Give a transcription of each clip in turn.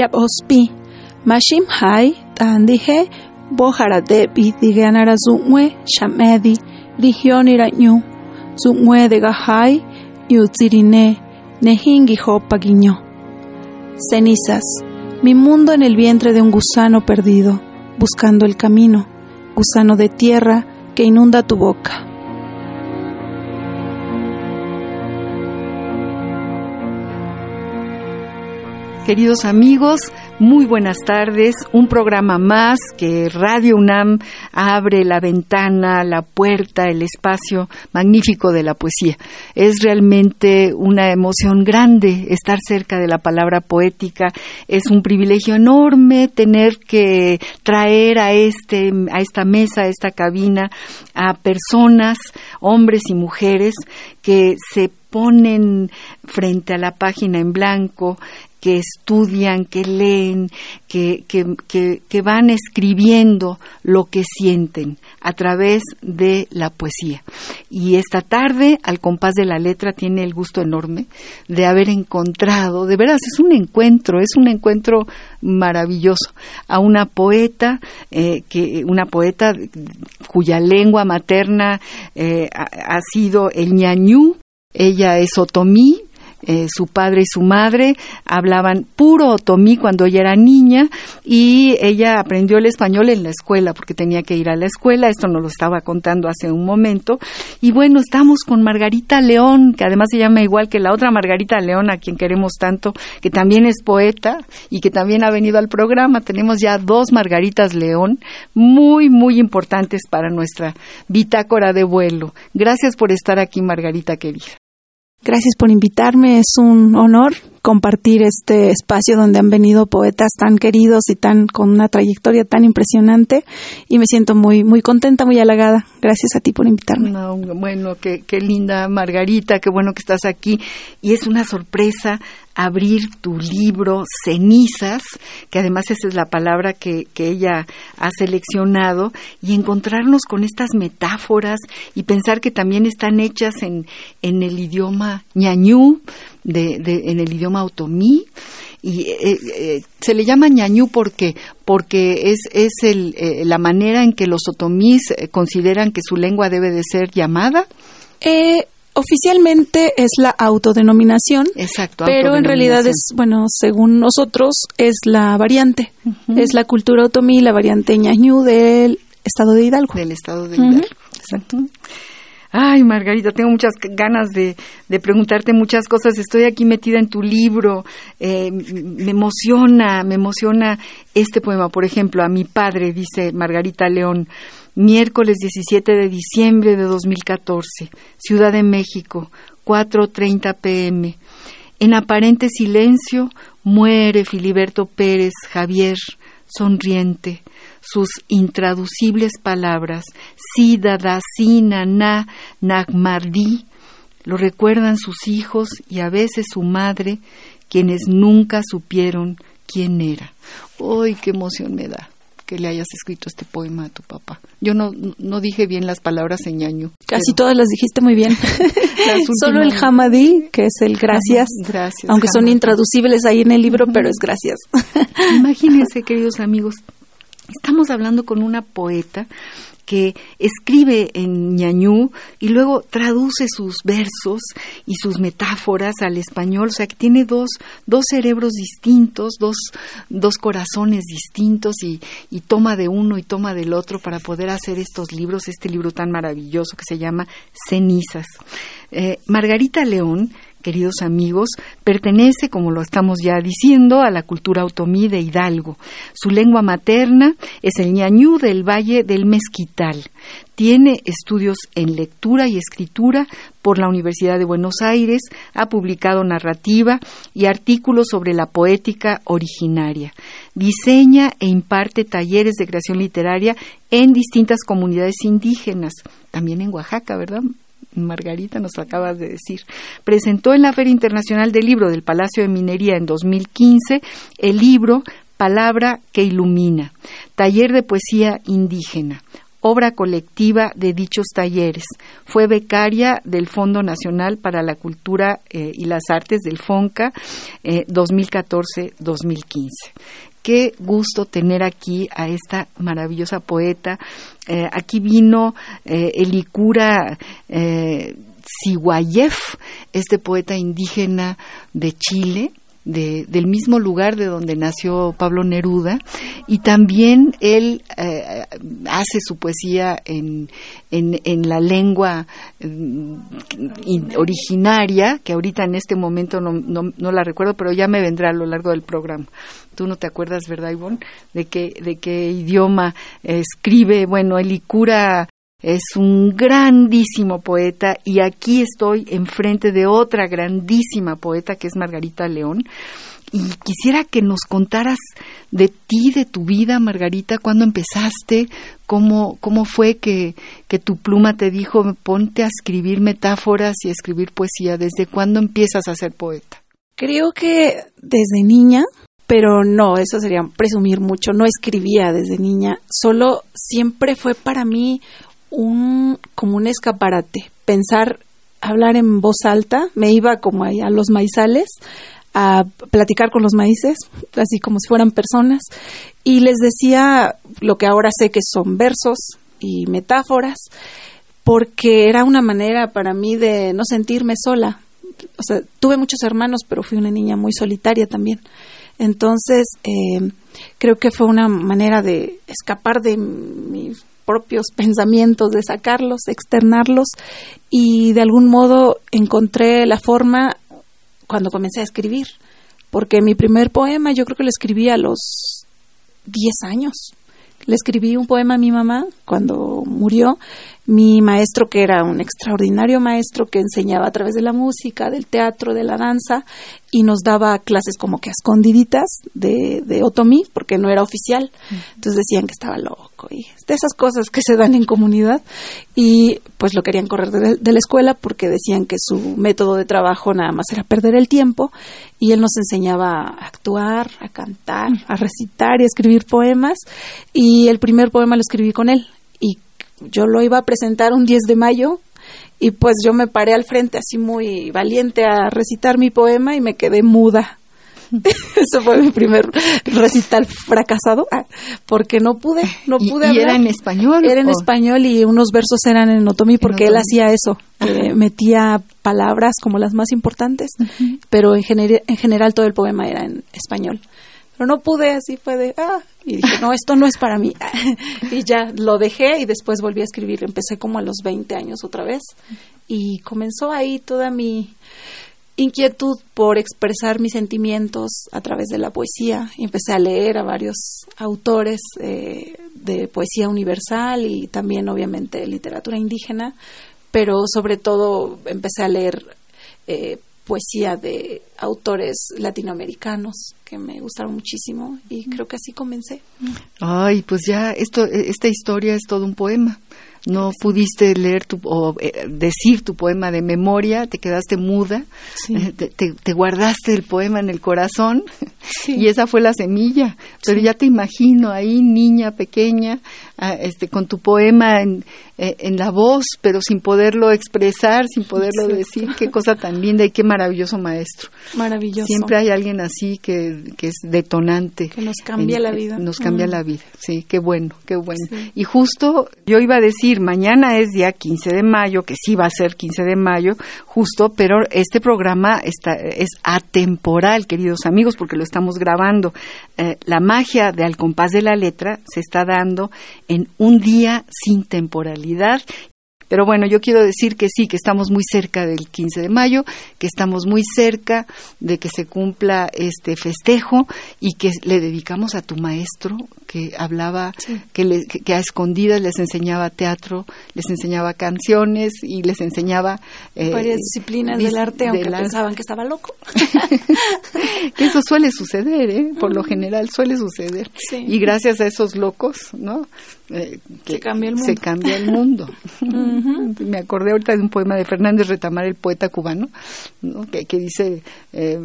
Yapospi, Mashim Hai, Tandihe, Bojarade, Bidiganara Zumwe, Shamedi, Rigioni Rañu, Zumwe de Gahai, Yutzirine, Nehingi Hopaguiño. Cenizas, mi mundo en el vientre de un gusano perdido, buscando el camino, gusano de tierra que inunda tu boca. Queridos amigos, muy buenas tardes. Un programa más que Radio UNAM abre la ventana, la puerta, el espacio magnífico de la poesía. Es realmente una emoción grande estar cerca de la palabra poética. Es un privilegio enorme tener que traer a este a esta mesa, a esta cabina a personas, hombres y mujeres que se ponen frente a la página en blanco, que estudian, que leen, que, que, van escribiendo lo que sienten a través de la poesía. Y esta tarde, al compás de la letra, tiene el gusto enorme de haber encontrado, de veras, es un encuentro, es un encuentro maravilloso, a una poeta, eh, que, una poeta cuya lengua materna eh, ha, ha sido el ñañú, ella es otomí, eh, su padre y su madre hablaban puro otomí cuando ella era niña y ella aprendió el español en la escuela porque tenía que ir a la escuela, esto nos lo estaba contando hace un momento. Y bueno, estamos con Margarita León, que además se llama igual que la otra Margarita León, a quien queremos tanto, que también es poeta y que también ha venido al programa. Tenemos ya dos Margaritas León, muy, muy importantes para nuestra bitácora de vuelo. Gracias por estar aquí, Margarita querida. Gracias por invitarme, es un honor compartir este espacio donde han venido poetas tan queridos y tan con una trayectoria tan impresionante y me siento muy muy contenta, muy halagada. Gracias a ti por invitarme. bueno, qué, qué linda Margarita, qué bueno que estás aquí y es una sorpresa abrir tu libro Cenizas, que además esa es la palabra que, que, ella ha seleccionado, y encontrarnos con estas metáforas y pensar que también están hechas en, en el idioma ñañú, de, en el idioma otomí y eh, eh, se le llama ñañú porque porque es es el, eh, la manera en que los otomís consideran que su lengua debe de ser llamada oficialmente es la autodenominación exacto pero en realidad es bueno según nosotros es la variante. Es la cultura otomí la variante ñañú del estado de Hidalgo. Del estado de Hidalgo exacto Ay, Margarita, tengo muchas ganas de, preguntarte muchas cosas. Estoy aquí metida en tu libro. Eh, me emociona, me emociona este poema. Por ejemplo, a mi padre, dice Margarita León, miércoles 17 de diciembre de 2014, Ciudad de México, 4.30 pm. En aparente silencio muere Filiberto Pérez Javier, sonriente sus intraducibles palabras, Sida, Sina, Na, Nagmardi, lo recuerdan sus hijos y a veces su madre, quienes nunca supieron quién era. ¡Ay, qué emoción me da! que le hayas escrito este poema a tu papá. Yo no, no dije bien las palabras en ñaño. Casi todas las dijiste muy bien. Solo el hamadí, que es el gracias, gracias aunque son intraducibles ahí en el libro, pero es gracias. Imagínense, queridos amigos, Estamos hablando con una poeta que escribe en ñañú y luego traduce sus versos y sus metáforas al español, o sea que tiene dos, dos cerebros distintos, dos, dos corazones distintos y, y, toma de uno y toma del otro para poder hacer estos libros, este libro tan maravilloso que se llama Cenizas. Eh, Margarita León queridos amigos, pertenece, como lo estamos ya diciendo, a la cultura otomí de Hidalgo. Su lengua materna es el ñañú del Valle del Mezquital. Tiene estudios en lectura y escritura por la Universidad de Buenos Aires, ha publicado narrativa y artículos sobre la poética originaria. Diseña e imparte talleres de creación literaria en distintas comunidades indígenas, también en Oaxaca, ¿verdad? Margarita nos acabas de decir. Presentó en la Feria Internacional del Libro del Palacio de Minería en 2015 el libro Palabra que Ilumina, taller de poesía indígena obra colectiva de dichos talleres. Fue becaria del Fondo Nacional para la Cultura eh, y las Artes del FONCA 2014-2015. Eh, Qué gusto tener aquí a esta maravillosa poeta. Eh, aquí vino Elikura Siguayev, este poeta indígena de Chile, del mismo lugar de donde nació Pablo Neruda y también él eh, hace su poesía en, la lengua mm, originaria, que ahorita en este momento no, la recuerdo, pero ya me vendrá a lo largo del programa. Tú no te acuerdas, ¿verdad, Ivonne? De qué, de qué idioma escribe, bueno, Elicura es un grandísimo poeta y aquí estoy enfrente de otra grandísima poeta que es Margarita León. Y quisiera que nos contaras de ti, de tu vida, Margarita, cuándo empezaste, cómo, cómo fue que, que tu pluma te dijo, ponte a escribir metáforas y a escribir poesía. ¿Desde cuándo empiezas a ser poeta? Creo que desde niña, pero no, eso sería presumir mucho. No escribía desde niña, solo siempre fue para mí un, como un escaparate. Pensar, hablar en voz alta, me iba como a los maizales a platicar con los maíces, así como si fueran personas, y les decía lo que ahora sé que son versos y metáforas, porque era una manera para mí de no sentirme sola. O sea, tuve muchos hermanos, pero fui una niña muy solitaria también. Entonces, eh, creo que fue una manera de escapar de mi propios pensamientos, de sacarlos, externarlos y de algún modo encontré la forma cuando comencé a escribir, porque mi primer poema yo creo que lo escribí a los 10 años. Le escribí un poema a mi mamá cuando murió. Mi maestro, que era un extraordinario maestro que enseñaba a través de la música, del teatro, de la danza, y nos daba clases como que escondiditas de, de otomí, porque no era oficial. Entonces decían que estaba loco y de esas cosas que se dan en comunidad. Y pues lo querían correr de, la escuela porque decían que su método de trabajo nada más era perder el tiempo. Y él nos enseñaba a actuar, a cantar, a recitar y a escribir poemas. Y el primer poema lo escribí con él. Yo lo iba a presentar un 10 de mayo y pues yo me paré al frente así muy valiente a recitar mi poema y me quedé muda. Eso fue mi primer recital fracasado, ah, porque no pude, no pude ¿Y, era en español? Era en español y unos versos eran en otomí porque él hacía eso, metía palabras como las más importantes, pero en, en general todo el poema era en español pero no pude, así fue de, ah, y dije, no, esto no es para mí. y ya lo dejé y después volví a escribir. Empecé como a los 20 años otra vez y comenzó ahí toda mi inquietud por expresar mis sentimientos a través de la poesía. Empecé a leer a varios autores eh, de poesía universal y también obviamente literatura indígena, pero sobre todo empecé a leer eh, poesía de autores latinoamericanos que me gustaron muchísimo y creo que así comencé. Ay, pues ya esto esta historia es todo un poema. No pudiste leer tu, o eh, decir tu poema de memoria, te quedaste muda, eh, te, guardaste el poema en el corazón y esa fue la semilla. Pero ya te imagino ahí, niña pequeña, ah, este, con tu poema en, eh, en la voz, pero sin poderlo expresar, sin poderlo decir. Qué cosa tan linda y qué maravilloso maestro. Maravilloso. Siempre hay alguien así que, que es detonante. Que nos cambia la vida. Nos cambia la vida, sí, qué bueno, qué bueno. Y justo yo iba a decir, mañana es día 15 de mayo, que sí va a ser 15 de mayo, justo, pero este programa está, es atemporal, queridos amigos, porque lo estamos grabando. Eh, la magia de Al compás de la letra se está dando en un día sin temporalidad Pero bueno, yo quiero decir que sí, que estamos muy cerca del 15 de mayo, que estamos muy cerca de que se cumpla este festejo y que le dedicamos a tu maestro que hablaba, que, que, a escondidas les enseñaba teatro, les enseñaba canciones y les enseñaba... Eh, Varias disciplinas del arte, aunque pensaban que estaba loco. Eso suele suceder, ¿eh? Por lo general suele suceder. Y gracias a esos locos, ¿no? Eh, que se cambia el mundo. Se cambia el mundo. Me acordé ahorita de un poema de Fernández Retamar, el poeta cubano, que, dice eh,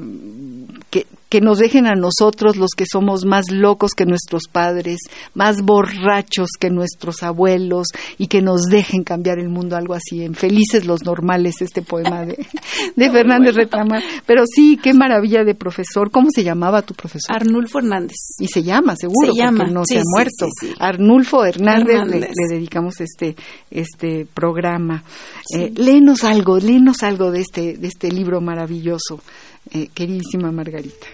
que, que nos dejen a nosotros los que somos más locos que nuestros padres, más borrachos que nuestros abuelos y que nos dejen cambiar el mundo, algo así, en Felices los Normales, este poema de, de Fernández Retamar. Pero sí, qué maravilla de profesor. ¿Cómo se llamaba tu profesor? Arnulfo Hernández. Y se llama, seguro, se llama. no se ha muerto. Arnulfo Hernández, Le, dedicamos este, este programa. Eh, léenos algo, léenos algo de este, de este libro maravilloso, eh, queridísima Margarita.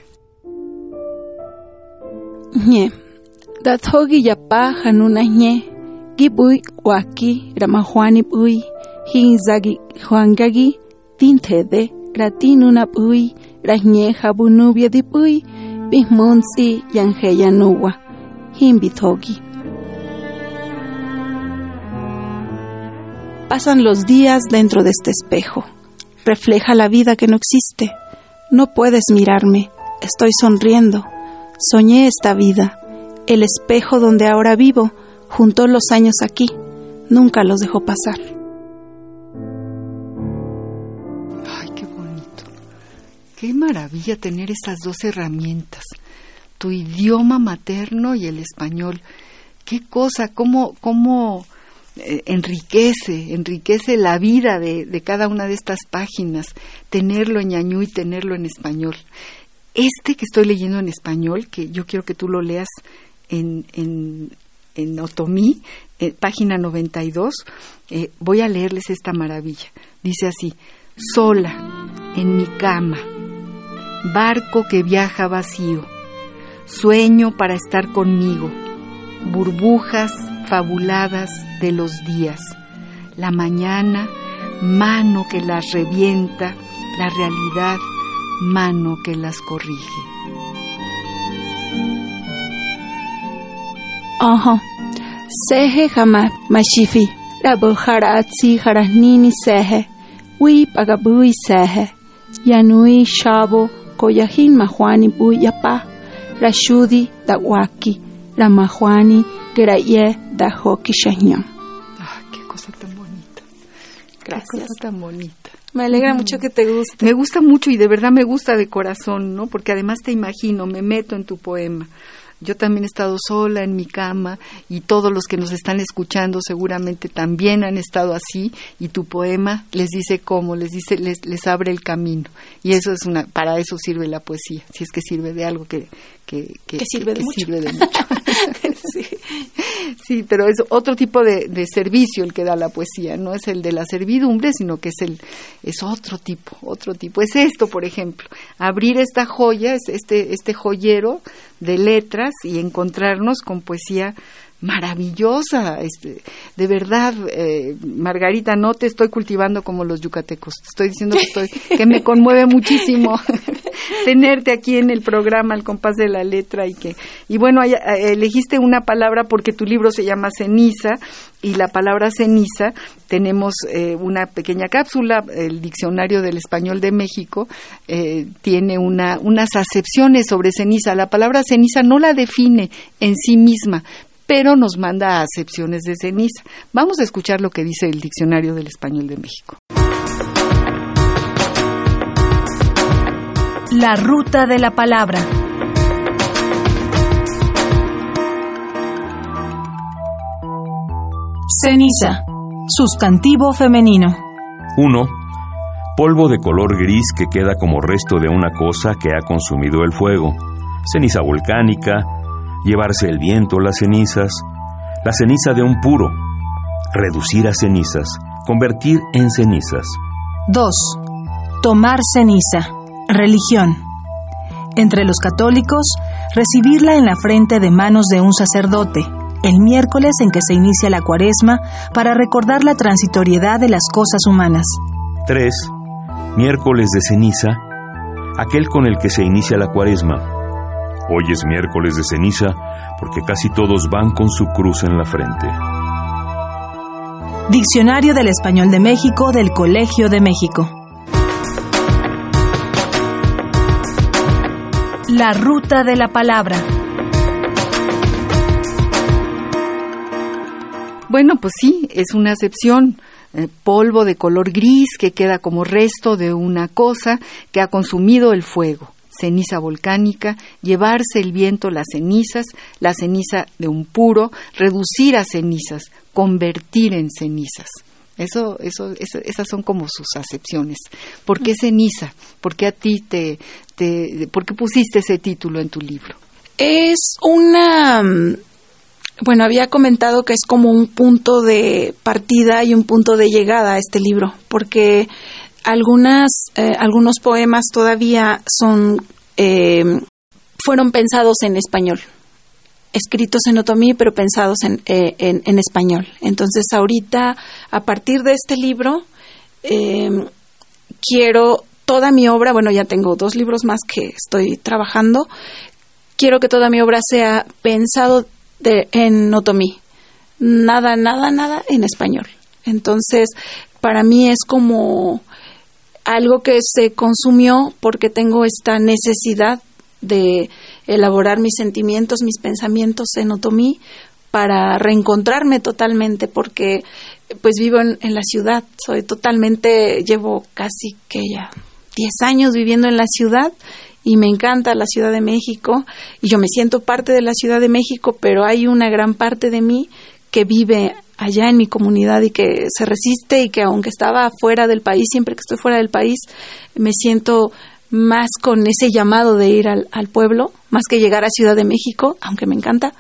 Ñe, dathogi yapa hanuna ñe, gibui waki ramajuani bui, hinzagi juangagi, tintede, gratinuna bui, rañe jabunubia di bui, bismunsi yanheyanuwa, himbithogi. Pasan los días dentro de este espejo. Refleja la vida que no existe. No puedes mirarme. Estoy sonriendo. Soñé esta vida. El espejo donde ahora vivo juntó los años aquí. Nunca los dejó pasar. Ay, qué bonito. Qué maravilla tener estas dos herramientas. Tu idioma materno y el español. Qué cosa, cómo, cómo enriquece, enriquece la vida de, cada una de estas páginas, tenerlo en ñañú y tenerlo en español. Este que estoy leyendo en español, que yo quiero que tú lo leas en, en, en Otomí, eh, página 92, eh, voy a leerles esta maravilla. Dice así, sola, en mi cama, barco que viaja vacío, sueño para estar conmigo, burbujas fabuladas de los días. La mañana, mano que las revienta, la realidad, mano que las corrige. Ajá. Seje jamás mashifi. La bujara atsi nini seje. Wi pagabui seje. Yanui shabo koyahin mahuani buyapa. Rashudi dawaki. La mahuani Graye Dajoki Ay, qué cosa tan bonita. Gracias. Qué cosa tan bonita. Me alegra mucho que te guste. Me gusta mucho y de verdad me gusta de corazón, ¿no? Porque además te imagino, me meto en tu poema. Yo también he estado sola en mi cama y todos los que nos están escuchando seguramente también han estado así y tu poema les dice cómo, les dice les, les abre el camino y eso es una para eso sirve la poesía, si es que sirve de algo que que, sirve, de mucho. sí. pero es otro tipo de, de, servicio el que da la poesía, no es el de la servidumbre, sino que es el es otro tipo, otro tipo. Es esto, por ejemplo, abrir esta joya, este este joyero de letras y encontrarnos con poesía maravillosa. Este, de verdad, eh, Margarita, no te estoy cultivando como los yucatecos. Te estoy diciendo que, estoy, que me conmueve muchísimo tenerte aquí en el programa al compás de la letra y que y bueno, eh, elegiste una palabra porque tu libro se llama ceniza y la palabra ceniza tenemos eh, una pequeña cápsula, el diccionario del español de México tiene una, unas acepciones sobre ceniza. La palabra ceniza no la define en sí misma, pero nos manda a acepciones de ceniza. Vamos a escuchar lo que dice el Diccionario del Español de México. La ruta de la palabra. Ceniza. Sustantivo femenino. 1. Polvo de color gris que queda como resto de una cosa que ha consumido el fuego. Ceniza volcánica, llevarse el viento las cenizas, la ceniza de un puro, reducir a cenizas, convertir en cenizas. 2. Tomar ceniza, religión. Entre los católicos, recibirla en la frente de manos de un sacerdote, el miércoles en que se inicia la cuaresma para recordar la transitoriedad de las cosas humanas. 3. Miércoles de ceniza, aquel con el que se inicia la cuaresma. Hoy es miércoles de ceniza porque casi todos van con su cruz en la frente. Diccionario del Español de México del Colegio de México. La ruta de la palabra. Bueno, pues sí, es una acepción. Eh, polvo de color gris que queda como resto de una cosa que ha consumido el fuego. Ceniza volcánica, llevarse el viento las cenizas, la ceniza de un puro, reducir a cenizas, convertir en cenizas. Eso, eso, esas son como sus acepciones. ¿Por qué ceniza? ¿Por qué a ti te, te, por qué pusiste ese título en tu libro? Es una, bueno, había comentado que es como un punto de partida y un punto de llegada a este libro, porque algunas, eh, algunos poemas todavía son, eh, fueron pensados en español escritos en otomí, pero pensados eh, en, en, español. Entonces, ahorita, a partir de este libro, em, quiero toda mi obra, bueno, ya tengo dos libros más que estoy trabajando, quiero que toda mi obra sea pensado de, en otomí. Nada, nada, nada en español. Entonces, para mí es como algo que se consumió porque tengo esta necesidad de elaborar mis sentimientos, mis pensamientos en otomí para reencontrarme totalmente porque pues vivo en, la ciudad, soy totalmente, llevo casi que ya 10 años viviendo en la ciudad y me encanta la Ciudad de México. Y yo me siento parte de la Ciudad de México, pero hay una gran parte de mí que vive allá en mi comunidad y que se resiste y que aunque estaba fuera del país, siempre que estoy fuera del país, me siento más con ese llamado de ir al, pueblo, más que llegar a Ciudad de México, aunque me encanta.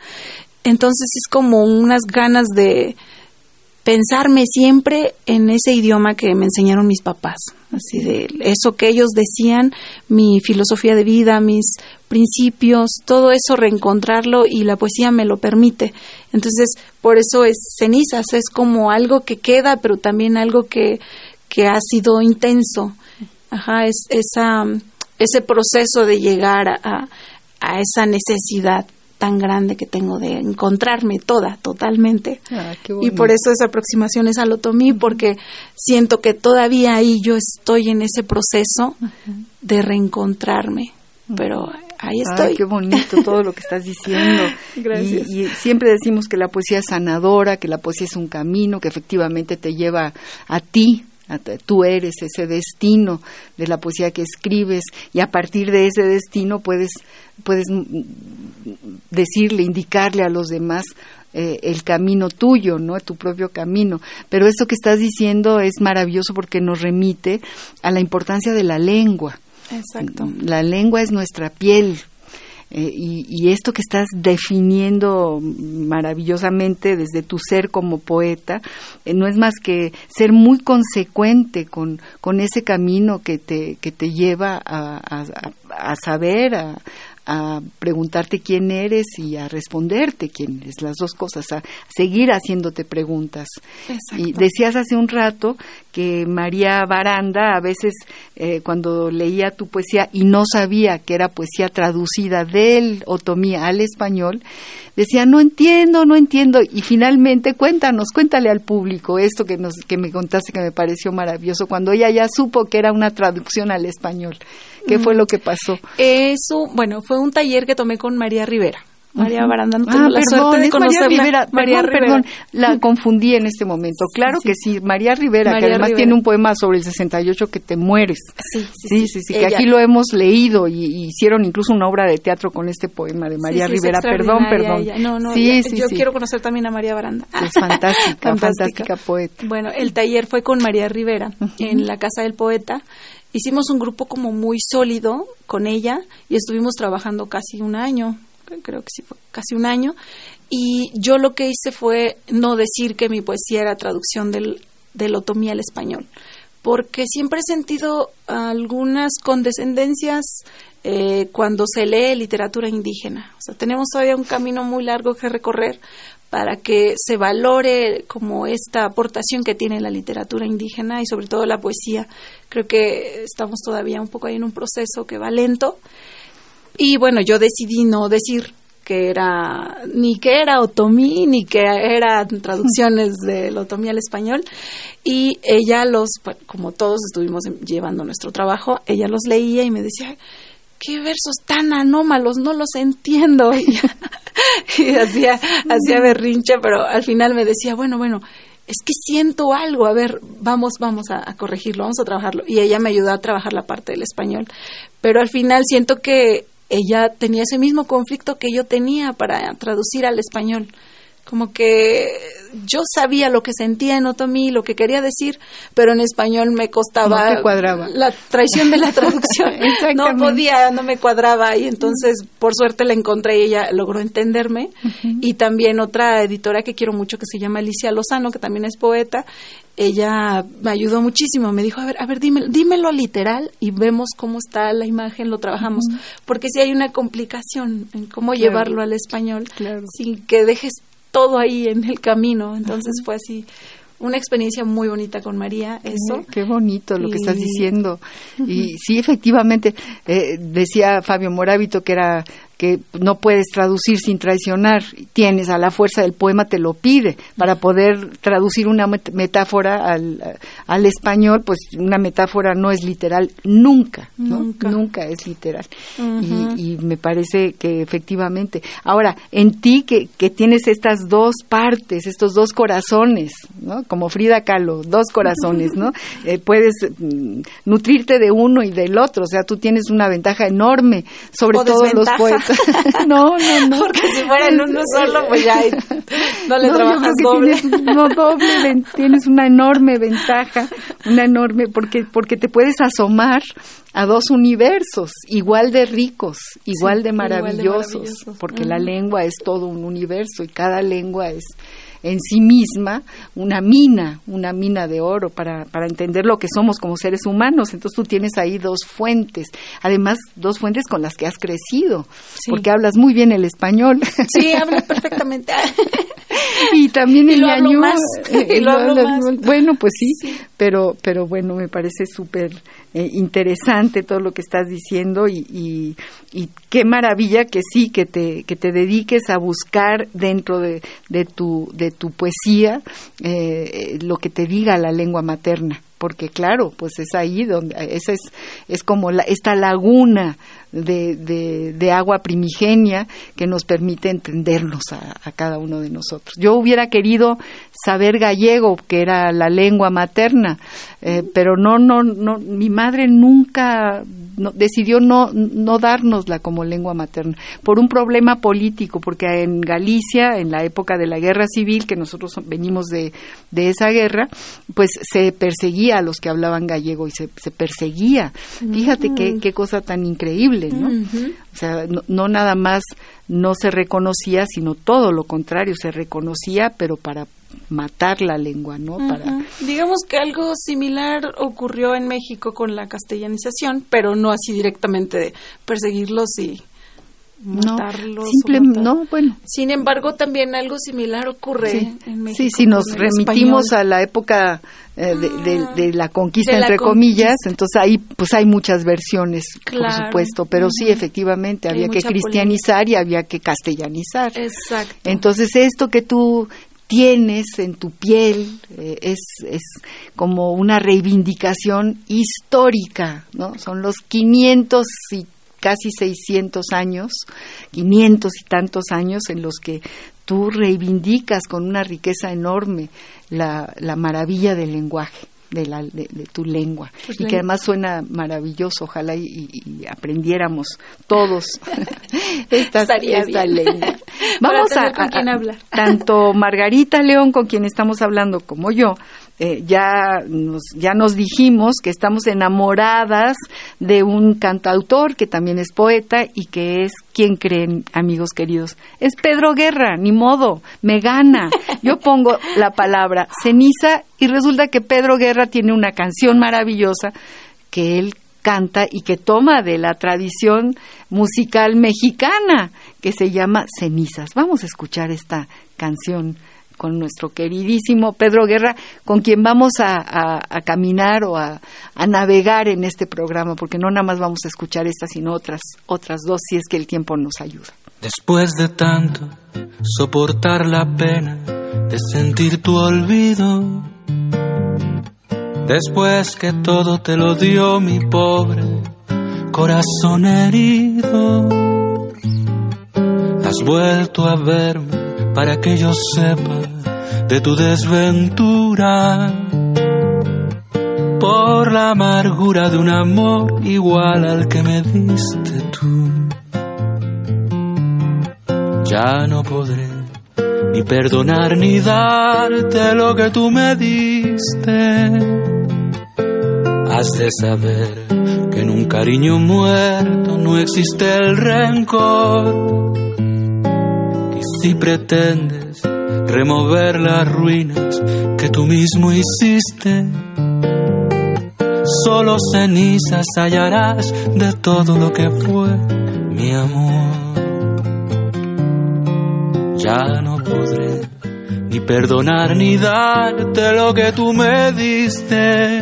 Entonces es como unas ganas de pensarme siempre en ese idioma que me enseñaron mis papás, así de eso que ellos decían, mi filosofía de vida, mis principios, todo eso reencontrarlo y la poesía me lo permite. Entonces, por eso es cenizas, es como algo que queda, pero también algo que, que ha sido intenso Ajá, es esa, ese proceso de llegar a, a esa necesidad tan grande que tengo de encontrarme toda, totalmente. Ah, y por eso esa aproximación es al otomí, porque siento que todavía ahí yo estoy en ese proceso de reencontrarme, pero ahí estoy. qué bonito todo lo que estás diciendo. Gracias. Y, y, siempre decimos que la poesía es sanadora, que la poesía es un camino, que efectivamente te lleva a ti, tú eres ese destino de la poesía que escribes y a partir de ese destino puedes, puedes decirle, indicarle a los demás eh, el camino tuyo, ¿no? Tu propio camino. Pero esto que estás diciendo es maravilloso porque nos remite a la importancia de la lengua. Exacto. La lengua es nuestra piel, eh, y, esto que estás definiendo maravillosamente desde tu ser como poeta, eh, no es más que ser muy consecuente con, con ese camino que te, que te lleva a, a saber, a, a preguntarte quién eres y a responderte quién eres, las dos cosas, a seguir haciéndote preguntas. Y decías hace un rato que María Baranda a veces eh, cuando leía tu poesía y no sabía que era poesía traducida del otomí al español, decía no entiendo, no entiendo y finalmente cuéntanos, cuéntale al público esto que nos que me contaste que me pareció maravilloso cuando ella ya supo que era una traducción al español. ¿Qué fue lo que pasó? Eso, bueno, fue un taller que tomé con María Rivera. María Baranda, no tengo ah, la suerte de conocerla. María Rivera, María perdón, Rivera. perdón, la confundí en este momento. Claro que sí, María Rivera, que además tiene un poema sobre el 68 que te mueres. Sí, sí, sí, sí, que aquí lo hemos leído y, hicieron incluso una obra de teatro con este poema de María Rivera. Perdón, perdón. No, no, sí, sí, yo quiero conocer también a María Baranda. Es fantástica, fantástica, poeta. Bueno, el taller fue con María Rivera en la Casa del Poeta hicimos un grupo como muy sólido con ella y estuvimos trabajando casi un año, creo que sí fue casi un año, y yo lo que hice fue no decir que mi poesía era traducción del, del otomí al español, porque siempre he sentido algunas condescendencias eh, cuando se lee literatura indígena. O sea, tenemos todavía un camino muy largo que recorrer para que se valore como esta aportación que tiene la literatura indígena y sobre todo la poesía. Creo que estamos todavía un poco ahí en un proceso que va lento. Y bueno, yo decidí no decir que era ni que era otomí ni que eran traducciones del otomí al español y ella los como todos estuvimos llevando nuestro trabajo ella los leía y me decía qué versos tan anómalos, no los entiendo. Y, hacía, hacía berrinche, pero al final me decía, bueno, bueno, es que siento algo, a ver, vamos, vamos a, corregirlo, vamos a trabajarlo. Y ella me ayudó a trabajar la parte del español. Pero al final siento que ella tenía ese mismo conflicto que yo tenía para traducir al español como que yo sabía lo que sentía en otomí, lo que quería decir, pero en español me costaba la traición de la traducción. no podía, no me cuadraba y entonces por suerte la encontré y ella logró entenderme. Y también otra editora que quiero mucho que se llama Alicia Lozano, que también es poeta, ella me ayudó muchísimo, me dijo, a ver, a ver, dímelo literal y vemos cómo está la imagen, lo trabajamos, porque si hay una complicación en cómo llevarlo al español sin que dejes todo ahí en el camino. Entonces fue así una experiencia muy bonita con María, eso. Qué bonito lo que estás diciendo. Y sí, efectivamente, eh, decía Fabio Morábito que era que no puedes traducir sin traicionar, tienes a la fuerza del poema, te lo pide, para poder traducir una metáfora al, al español, pues una metáfora no es literal nunca, nunca, nunca es literal. y, me parece que efectivamente. Ahora, en ti que, que tienes estas dos partes, estos dos corazones, ¿no? Como Frida Kahlo, dos corazones, ¿no? Eh, puedes mm, nutrirte de uno y del otro, o sea, tú tienes una ventaja enorme sobre todos los poetas no, no, no. Porque si fuera en uno solo, pues ya no le trabajas doble. Tienes, no doble, tienes una enorme ventaja, una enorme, porque, porque te puedes asomar a dos universos igual de ricos, igual, de, maravillosos, porque la lengua es todo un universo y cada lengua es en sí misma una mina, una mina de oro para, para entender lo que somos como seres humanos. Entonces tú tienes ahí dos fuentes, además dos fuentes con las que has crecido, porque hablas muy bien el español. Sí, hablo perfectamente. y también el ñañú. Eh, bueno, pues sí, pero pero bueno, me parece súper eh, interesante todo lo que estás diciendo y, y, qué maravilla que sí, que te, que te dediques a buscar dentro de, de, tu, de tu poesía eh, lo que te diga la lengua materna porque claro, pues es ahí donde, esa es, es como la, esta laguna de, de, agua primigenia que nos permite entendernos a, cada uno de nosotros. Yo hubiera querido saber gallego, que era la lengua materna, eh, pero no, no, no, mi madre nunca decidió no, no dárnosla como lengua materna, por un problema político, porque en Galicia, en la época de la guerra civil, que nosotros venimos de, de esa guerra, pues se perseguía a los que hablaban gallego y se, se perseguía. Fíjate qué, qué cosa tan increíble, ¿no? O sea, no, nada más no se reconocía, sino todo lo contrario, se reconocía, pero para matar la lengua, ¿no? Para digamos que algo similar ocurrió en México con la castellanización, pero no así directamente de perseguirlos y matarlos. No, no, bueno. Sin embargo, también algo similar ocurre en México. Sí, si nos remitimos a la época eh, de, la conquista, entre comillas, entonces ahí pues hay muchas versiones, por supuesto, pero sí, efectivamente, había que cristianizar y había que castellanizar. Exacto. Entonces, esto que tú tienes en tu piel eh, es, es como una reivindicación histórica, ¿no? Son los 500 y casi 600 años, 500 y tantos años en los que tú reivindicas con una riqueza enorme la, la maravilla del lenguaje. De, la, de, tu lengua. Pues y que además suena maravilloso ojalá y, aprendiéramos todos esta, esta lengua. Vamos a, tanto Margarita León, con quien estamos hablando, como yo, eh, ya, nos, ya nos dijimos que estamos enamoradas de un cantautor que también es poeta y que es, ¿quién creen, amigos queridos? Es Pedro Guerra, ni modo, me gana. Yo pongo la palabra ceniza y resulta que Pedro Guerra tiene una canción maravillosa que él canta y que toma de la tradición musical mexicana que se llama Cenizas. Vamos a escuchar esta canción con nuestro queridísimo Pedro Guerra, con quien vamos a, caminar o a, navegar en este programa, porque no nada más vamos a escuchar esta, sino otras, otras dos, si es que el tiempo nos ayuda. Después de tanto soportar la pena de sentir tu olvido, después que todo te lo dio mi pobre corazón herido, has vuelto a verme para que yo sepa de tu desventura. Por la amargura de un amor igual al que me diste tú. Ya no podré ni perdonar ni darte lo que tú me diste. Has de saber que en un cariño muerto no existe el rencor si pretendes remover las ruinas que tú mismo hiciste. Solo cenizas hallarás de todo lo que fue mi amor. Ya no podré ni perdonar ni darte lo que tú me diste.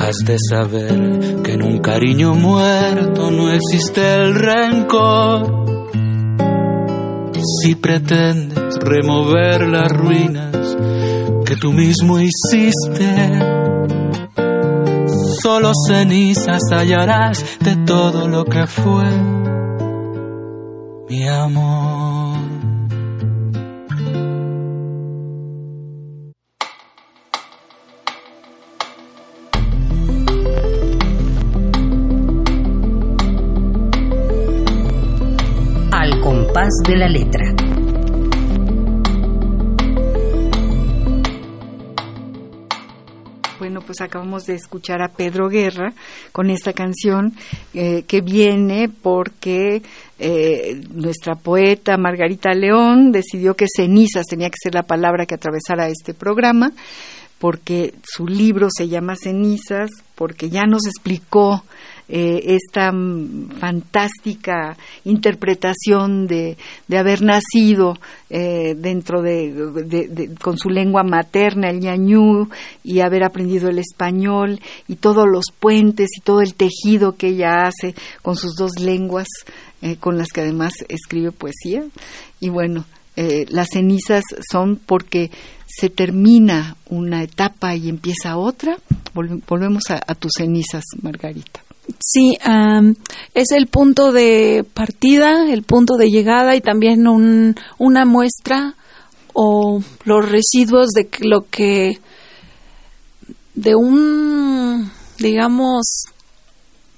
Has de saber que en un cariño muerto no existe el rencor si pretendes remover las ruinas que tú mismo hiciste. Solo cenizas hallarás de todo lo que fue mi amor. De la letra. Bueno, pues acabamos de escuchar a Pedro Guerra con esta canción eh, que viene porque eh, nuestra poeta Margarita León decidió que cenizas tenía que ser la palabra que atravesara este programa porque su libro se llama Cenizas, porque ya nos explicó eh, esta fantástica interpretación de, de haber nacido eh, dentro de, con su lengua materna, el ñañú, y haber aprendido el español y todos los puentes y todo el tejido que ella hace con sus dos lenguas, eh, con las que además escribe poesía. Y bueno, las cenizas son porque se termina una etapa y empieza otra. volvemos a tus cenizas, Margarita. Sí, es el punto de partida, el punto de llegada y también un, una muestra o los residuos de lo que de un digamos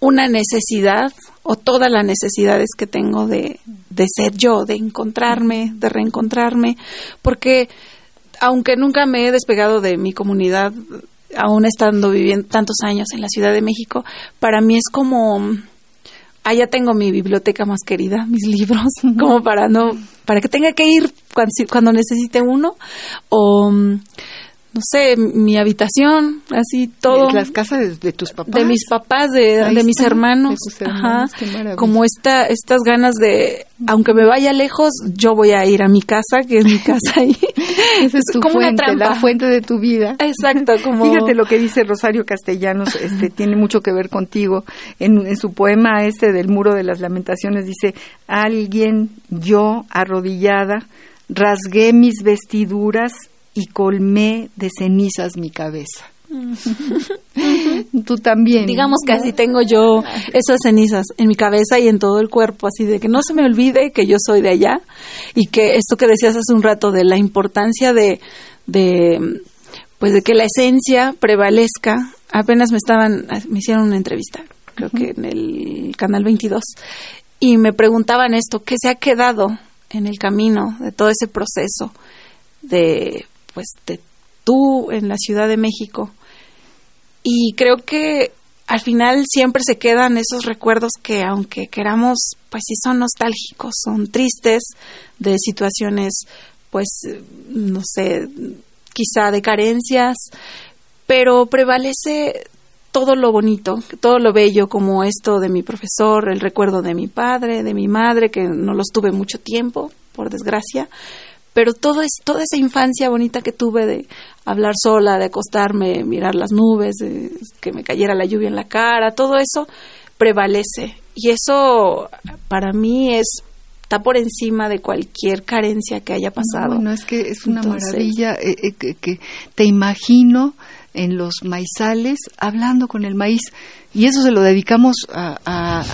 una necesidad o todas las necesidades que tengo de, de ser yo, de encontrarme, de reencontrarme, porque aunque nunca me he despegado de mi comunidad aún estando viviendo tantos años en la Ciudad de México, para mí es como allá tengo mi biblioteca más querida, mis libros, como para no, para que tenga que ir cuando, cuando necesite uno, o no sé, mi habitación, así todo. Las casas de, tus papás. De mis papás, de, mis hermanos. Ajá. Como esta, estas ganas de, aunque me vaya lejos, yo voy a ir a mi casa, que es mi casa ahí. es, como una trampa. la fuente de tu vida. Exacto, como. Fíjate lo que dice Rosario Castellanos, este, tiene mucho que ver contigo. En, en su poema este del Muro de las Lamentaciones dice, alguien, yo, arrodillada, rasgué mis vestiduras y colmé de cenizas mi cabeza. Tú también. Digamos que así tengo yo esas cenizas en mi cabeza y en todo el cuerpo, así de que no se me olvide que yo soy de allá y que esto que decías hace un rato de la importancia de, de pues de que la esencia prevalezca. Apenas me estaban, me hicieron una entrevista, creo que en el canal 22 y me preguntaban esto, ¿qué se ha quedado en el camino de todo ese proceso de, pues, de tú en la Ciudad de México? Y creo que al final siempre se quedan esos recuerdos que aunque queramos, pues sí son nostálgicos, son tristes de situaciones, pues, no sé, quizá de carencias, pero prevalece todo lo bonito, todo lo bello, como esto de mi profesor, el recuerdo de mi padre, de mi madre, que no los tuve mucho tiempo, por desgracia, pero todo es, toda esa infancia bonita que tuve de hablar sola, de acostarme, mirar las nubes, de que me cayera la lluvia en la cara, todo eso prevalece. Y eso para mí es está por encima de cualquier carencia que haya pasado. No, es que es una maravilla eh, eh, que te imagino en los maizales hablando con el maíz. Y eso se lo dedicamos a,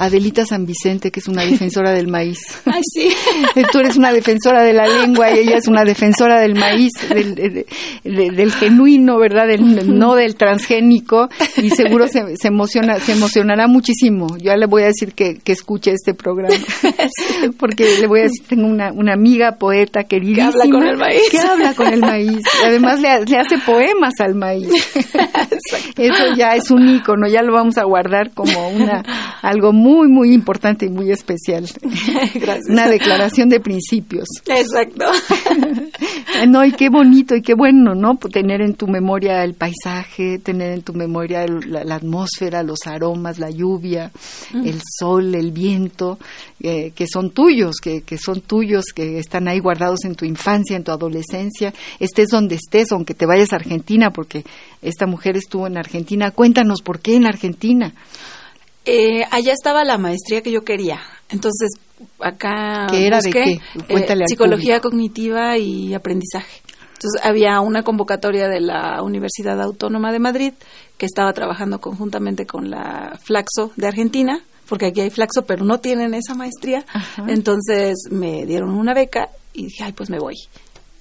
Adelita San Vicente, que es una defensora del maíz. Ay, sí. Tú eres una defensora de la lengua y ella es una defensora del maíz, del, genuino, ¿verdad? Del, no del transgénico. Y seguro se, emociona, se emocionará muchísimo. Yo le voy a decir que, escuche este programa. Porque le voy a decir, tengo una, una amiga poeta queridísima. Que habla con el maíz. Que habla con el maíz. Y además le, le hace poemas al maíz. Eso ya es un ícono, ya lo vamos a guardar como una algo muy muy importante y muy especial. Una declaración de principios. Exacto. no, y qué bonito y qué bueno, ¿no? Tener en tu memoria el paisaje, tener en tu memoria la, atmósfera, los aromas, la lluvia, el sol, el viento, eh, que son tuyos, que, que son tuyos, que están ahí guardados en tu infancia, en tu adolescencia, estés donde estés, aunque te vayas a Argentina, porque esta mujer estuvo en Argentina. Cuéntanos por qué en Argentina. Eh, allá estaba la maestría que yo quería. Entonces, acá ¿Qué era de qué? Eh, psicología cognitiva y aprendizaje. Entonces, había una convocatoria de la Universidad Autónoma de Madrid que estaba trabajando conjuntamente con la Flaxo de Argentina, porque aquí hay Flaxo, pero no tienen esa maestría. Entonces, me dieron una beca y dije, ay, pues me voy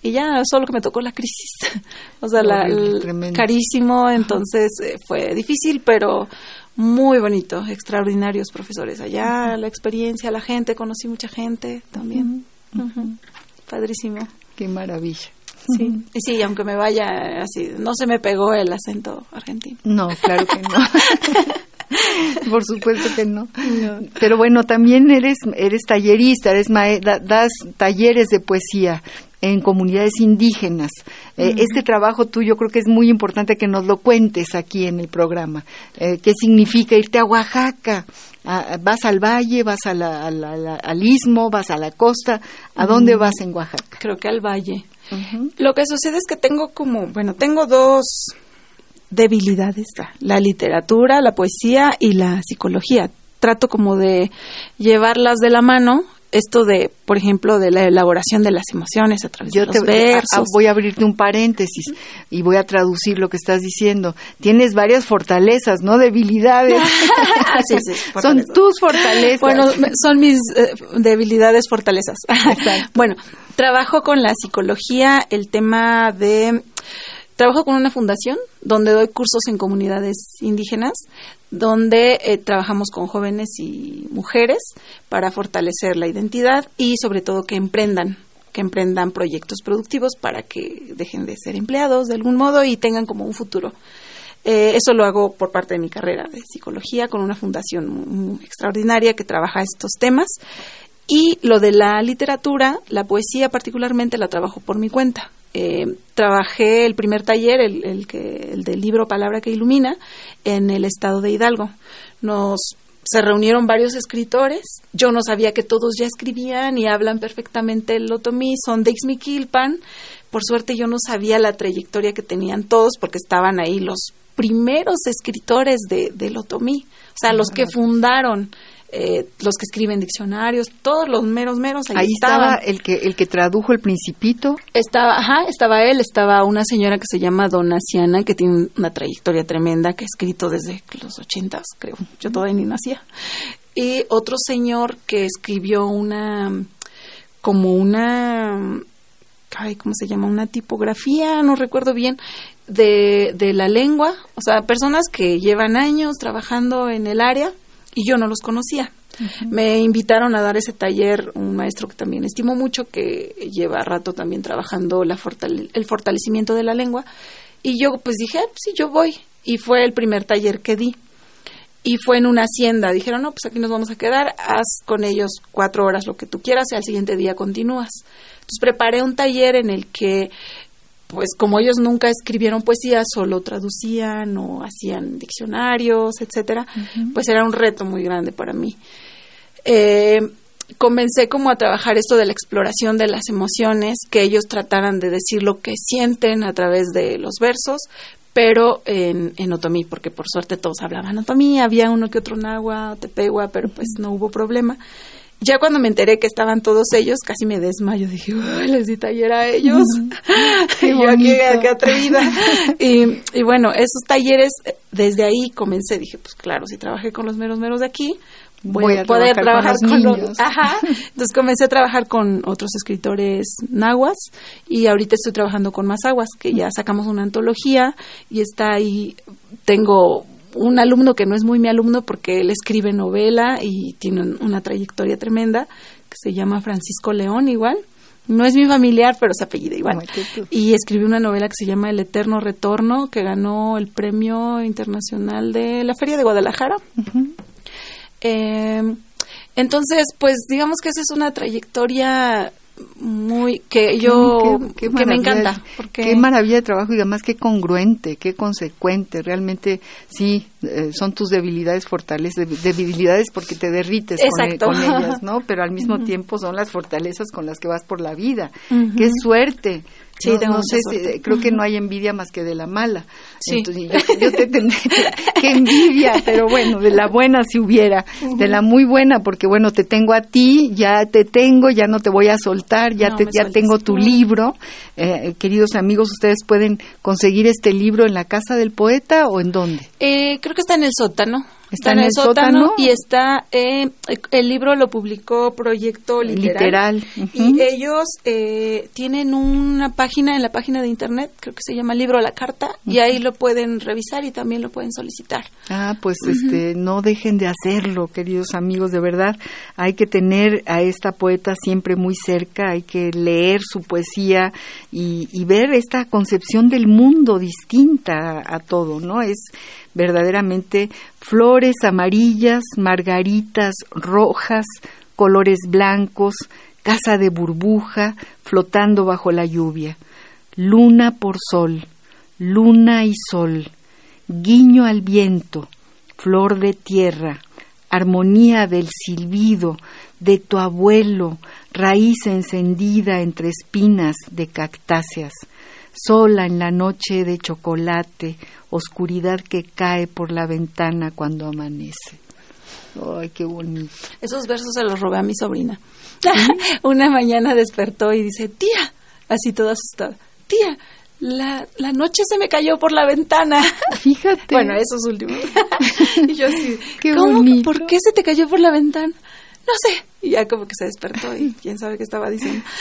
y ya solo que me tocó la crisis. o sea, la, carísimo, entonces eh, fue difícil, pero muy bonito, extraordinarios profesores allá, la experiencia, la gente, conocí mucha gente también. Padrísimo. Qué maravilla. Sí, y sí, aunque me vaya así, no se me pegó el acento argentino. No, claro que no. Por supuesto que no. Pero bueno, también eres eres tallerista, eres das talleres de poesía en comunidades indígenas. Eh, este trabajo tuyo creo que es muy importante que nos lo cuentes aquí en el programa. Eh, ¿Qué significa irte a Oaxaca? ¿Vas al valle, vas al istmo, vas a la costa? ¿A dónde vas en Oaxaca? Creo que al valle. Lo que sucede es que tengo como, bueno, tengo dos debilidades, la literatura, la poesía y la psicología. Trato como de llevarlas de la mano esto de, por ejemplo, de la elaboración de las emociones a través de los versos. voy a abrirte un paréntesis y voy a traducir lo que estás diciendo. Tienes varias fortalezas, no debilidades. Ah, son tus fortalezas. Bueno, son mis eh, debilidades, fortalezas. bueno, trabajo con la psicología, el tema de Trabajo con una fundación donde doy cursos en comunidades indígenas, donde eh, trabajamos con jóvenes y mujeres para fortalecer la identidad y sobre todo que emprendan, que emprendan proyectos productivos para que dejen de ser empleados de algún modo y tengan como un futuro. Eh, eso lo hago por parte de mi carrera de psicología con una fundación extraordinaria que trabaja estos temas. Y lo de la literatura, la poesía particularmente, la trabajo por mi cuenta. Eh, trabajé el primer taller, el, el, que, el del libro Palabra que Ilumina, en el estado de Hidalgo. Nos se reunieron varios escritores. Yo no sabía que todos ya escribían y hablan perfectamente el otomí. Son de Ixmiquilpan. Por suerte yo no sabía la trayectoria que tenían todos porque estaban ahí los primeros escritores de, del otomí. O sea, los que fundaron eh, los que escriben diccionarios, todos los meros meros ahí, estaba el que el que tradujo el Principito. Estaba, ajá, estaba él, estaba una señora que se llama Donaciana que tiene una trayectoria tremenda que ha escrito desde los ochentas, creo. Yo todavía ni nacía. Y otro señor que escribió una como una ay, ¿cómo se llama? Una tipografía, no recuerdo bien, de, de la lengua, o sea, personas que llevan años trabajando en el área y yo no los conocía. Me invitaron a dar ese taller un maestro que también estimo mucho, que lleva rato también trabajando la el fortalecimiento de la lengua. Y yo pues dije, ah, sí, yo voy. Y fue el primer taller que di. Y fue en una hacienda. Dijeron, no, pues aquí nos vamos a quedar, haz con ellos cuatro horas lo que tú quieras y al siguiente día continúas. Entonces preparé un taller en el que pues como ellos nunca escribieron poesía, solo traducían o hacían diccionarios, etcétera, pues era un reto muy grande para mí. Eh, comencé como a trabajar esto de la exploración de las emociones, que ellos trataran de decir lo que sienten a través de los versos, pero en, en otomí, porque por suerte todos hablaban otomí, había uno que otro nahua, tepegua, pero pues no hubo problema. Ya cuando me enteré que estaban todos ellos, casi me desmayo. Dije, les di taller a ellos. y yo aquí, qué atrevida. y, y bueno, esos talleres, desde ahí comencé. Dije, pues claro, si trabajé con los meros meros de aquí, voy, a poder trabajar, con, los Ajá. Entonces comencé a trabajar con otros escritores nahuas y ahorita estoy trabajando con Mazaguas, que ya sacamos una antología y está ahí. Tengo un alumno que no es muy mi alumno porque él escribe novela y tiene una trayectoria tremenda, que se llama Francisco León igual. No es mi familiar, pero se apellida igual. Y escribió una novela que se llama El Eterno Retorno, que ganó el Premio Internacional de la Feria de Guadalajara. eh, entonces, pues digamos que esa es una trayectoria muy que yo que me encanta porque qué maravilla de trabajo y además qué congruente qué consecuente realmente sí eh, son tus debilidades fortalezas debilidades porque te derrites con, e, ellas no pero al mismo tiempo son las fortalezas con las que vas por la vida. Qué suerte Sí, no, sé, creo que no hay envidia más que de la mala. Sí. Entonces, yo, te tendré que envidia, pero bueno, de la buena si hubiera, de la muy buena, porque bueno, te tengo a ti, ya te tengo, ya no te voy a soltar, ya, te, ya tengo tu libro. Eh, queridos amigos, ustedes pueden conseguir este libro en la casa del poeta o en dónde? Eh, creo que está en el sótano. Está, en, el, sótano, y está eh, el libro lo publicó Proyecto Literal, y ellos eh, tienen una página en la página de internet creo que se llama Libro a la Carta y ahí lo pueden revisar y también lo pueden solicitar. Ah pues este no dejen de hacerlo queridos amigos de verdad. Hay que tener a esta poeta siempre muy cerca hay que leer su poesía y, y ver esta concepción del mundo distinta a todo no es verdaderamente flores amarillas, margaritas rojas, colores blancos, casa de burbuja flotando bajo la lluvia, luna por sol, luna y sol, guiño al viento, flor de tierra, armonía del silbido de tu abuelo, raíz encendida entre espinas de cactáceas, sola en la noche de chocolate, oscuridad que cae por la ventana cuando amanece. Ay, qué bonito. Esos versos se los robé a mi sobrina. Una mañana despertó y dice, tía, así toda asustada, tía, la, la noche se me cayó por la ventana. Fíjate. bueno, esos últimos. y yo así, qué ¿cómo? ¿Por qué se te cayó por la ventana? No sé. Y ya como que se despertó y quién sabe qué estaba diciendo.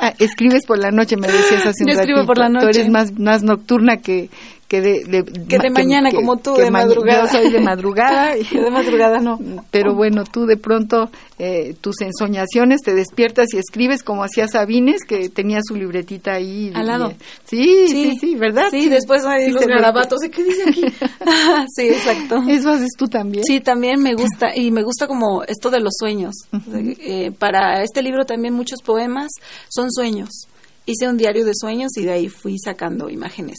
Ah, escribes por la noche, me decías hace un Yo escribo por la noche. Tú eres más, más nocturna que, que de, que de mañana como tú de madrugada. yo soy de madrugada y de madrugada no. Pero bueno tú de pronto eh, tus ensoñaciones te despiertas y escribes como hacía Sabines que tenía su libretita ahí al lado. sí, sí, sí. verdad sí después hay los garabatos qué dice aquí sí exacto. Eso haces tú también. Sí también me gusta y me gusta como esto de los sueños eh, para este libro también muchos poemas son sueños. Hice un diario de sueños y de ahí fui sacando imágenes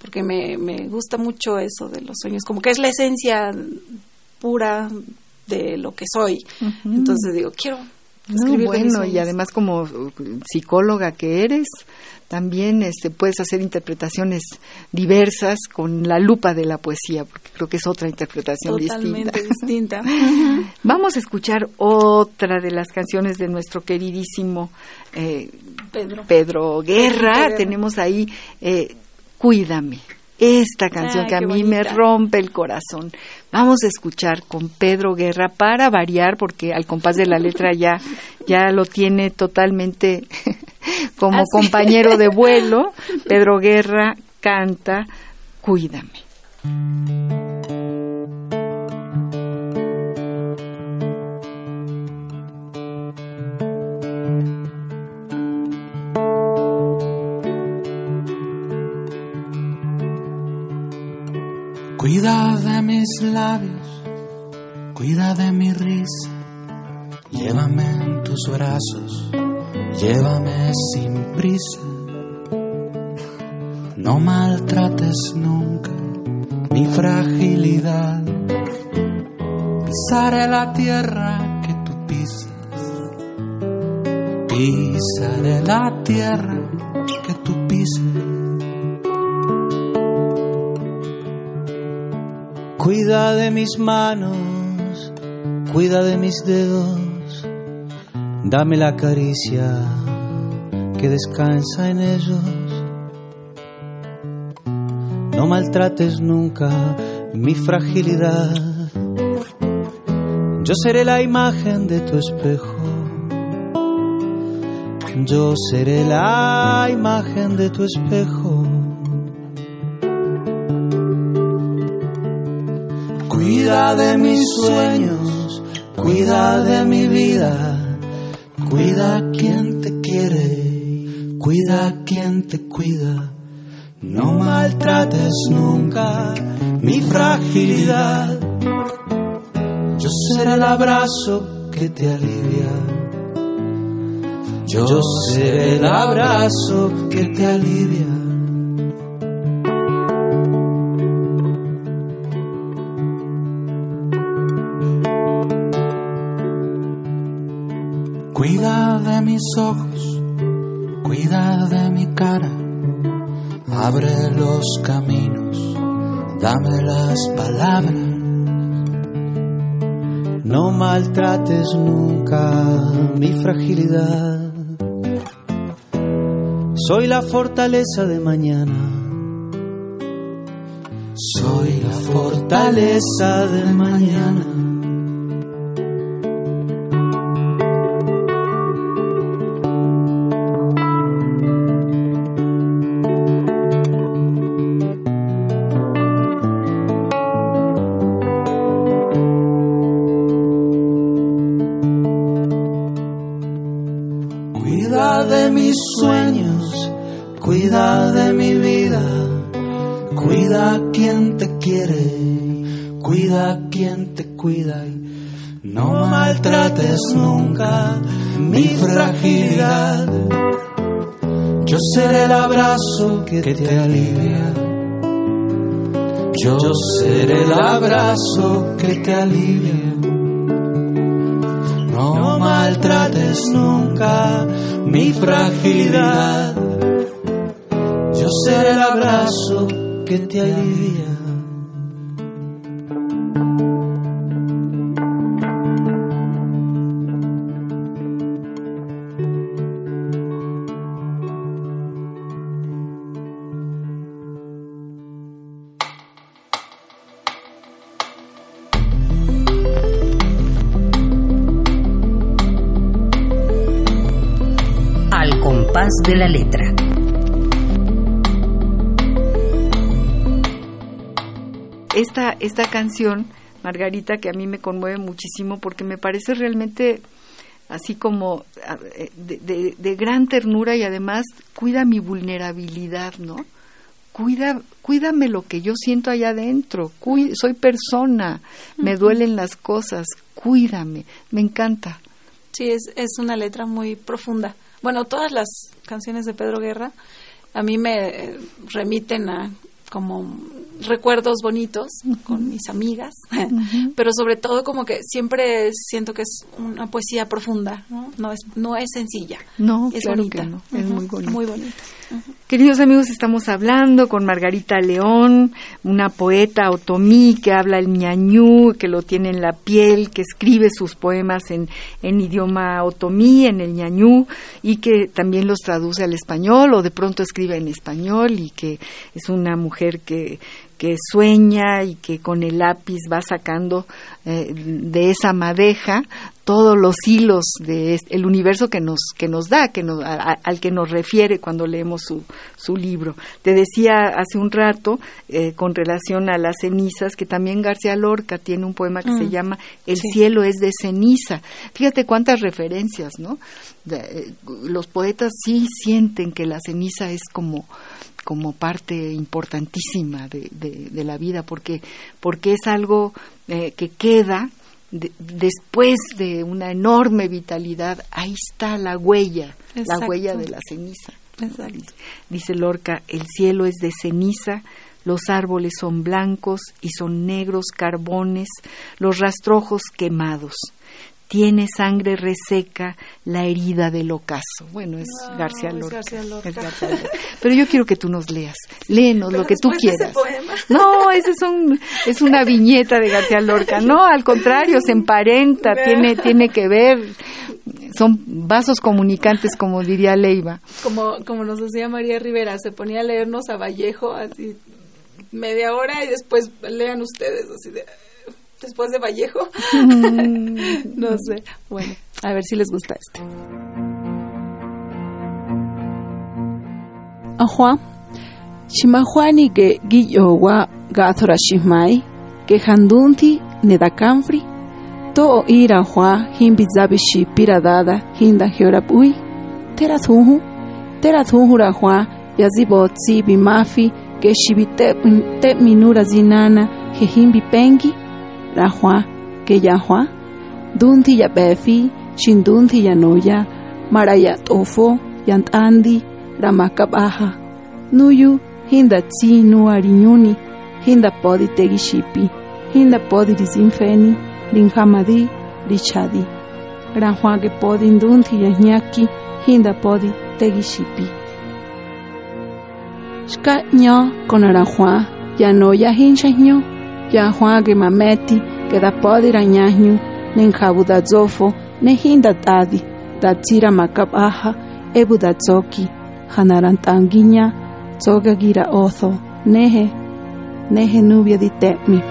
porque me, me gusta mucho eso de los sueños, como que es la esencia pura de lo que soy. Entonces digo, quiero escribir bueno, y además como psicóloga que eres, también este, puedes hacer interpretaciones diversas con la lupa de la poesía, porque creo que es otra interpretación Totalmente distinta. Vamos a escuchar otra de las canciones de nuestro queridísimo eh, Pedro. Pedro Guerra. Tenemos ahí eh, Cuídame. Esta canción que a mí me rompe el corazón. Vamos a escuchar con Pedro Guerra para variar, porque al compás de la letra ya, ya lo tiene totalmente como compañero de vuelo, Pedro Guerra canta Cuídame. Cuida de mis labios, cuida de mi risa, llévame en tus brazos llévame sin prisa. No maltrates nunca mi fragilidad. Pisaré la tierra que tú pisas. Pisaré la tierra que tú pisas. Cuida de mis manos, cuida de mis dedos, dame la caricia que descansa en ellos. No maltrates nunca mi fragilidad. Yo seré la imagen de tu espejo. Yo seré la imagen de tu espejo. Cuida de mis sueños, cuida de mi vida, cuida a quien te quiere, cuida a quien te cuida. No maltrates nunca mi fragilidad. Yo seré el abrazo que te alivia. Yo seré el abrazo que te alivia. Mis ojos, cuida de mi cara, abre los caminos, dame las palabras. No maltrates nunca mi fragilidad. Soy la fortaleza de mañana. Soy la fortaleza de mañana. Mis sueños, cuida de mi vida, cuida a quien te quiere, cuida a quien te cuida no maltrates nunca mi fragilidad. Yo seré el abrazo que te alivia. Yo seré el abrazo que te alivia. No maltrates nunca mi fragilidad. Yo seré el abrazo que te alivia. De la letra. esta, esta canción, Margarita, que a mí me conmueve muchísimo porque me parece realmente así como eh, de, de- de gran ternura y además cuida mi vulnerabilidad, ¿no? Cuida, cuídame lo que yo siento allá adentro, soy persona, me duelen las cosas, cuídame, me encanta. Sí, es, es una letra muy profunda. Bueno, todas las canciones de Pedro Guerra a mí me remiten a como recuerdos bonitos con mis amigas, pero sobre todo como que siempre siento que es una poesía profunda, ¿no? No es, no es sencilla. No, es claro bonita. no, es muy bonita. Muy bonita. Queridos amigos, estamos hablando con Margarita León, una poeta otomí que habla el ñañú, que lo tiene en la piel, que escribe sus poemas en, en idioma otomí, en el ñañú, y que también los traduce al español o de pronto escribe en español y que es una mujer que, que sueña y que con el lápiz va sacando eh, de esa madeja todos los hilos del el universo que nos que nos da que nos, a- al que nos refiere cuando leemos su, su libro. Te decía hace un rato eh, con relación a las cenizas que también García Lorca tiene un poema que se Mm, llama el sí. cielo es de ceniza. Fíjate cuántas referencias no De- eh, los poetas sí sienten que la ceniza es como como parte importantísima de, de, la vida, porque, porque es algo eh, que queda después de una enorme vitalidad, ahí está la huella, la huella de la ceniza. Dice Lorca, el cielo es de ceniza, los árboles son blancos y son negros carbones, los rastrojos quemados tiene sangre reseca la herida del ocaso. Bueno, es García Lorca. Pero yo quiero que tú nos leas. Léenos lo que tú quieras. No, ese es, un, es una viñeta de García Lorca. No, al contrario, se emparenta, tiene, tiene que ver. Son vasos comunicantes, como diría Leiva. Como, como nos decía María Rivera, se ponía a leernos a Vallejo así media hora y después lean ustedes así de después de Vallejo. no sé. Bueno, a ver si les gusta este. Ajua, Shimahuani que Guillowa Gathora Shimai, que Handunti Nedakamfri, To ira hua himbizabishi piradada hinda hiorabui, terazunhu, terazunhura hua yazibotsi bimafi que shibite minura zinana himbi pengi, rahua que yahua dunti ya befi shindunti ya noya maraya tofo yantandi ramakabaha nuyu hinda tsi nu ariñuni hinda podi tegishipi hinda podi risinfeni rinhamadi richadi. Rahua que podi ndunti ya ñaki hinda podi tegishipi. Shka nyo con arahua ya no ya hincha nyo ya Juan que mameti que da podi rañañu nen jabu da zofo ne hinda tadi da tira makabaha ebu da tzoki hanarantanguiña tzoga gira ozo nehe nehe nubia di temi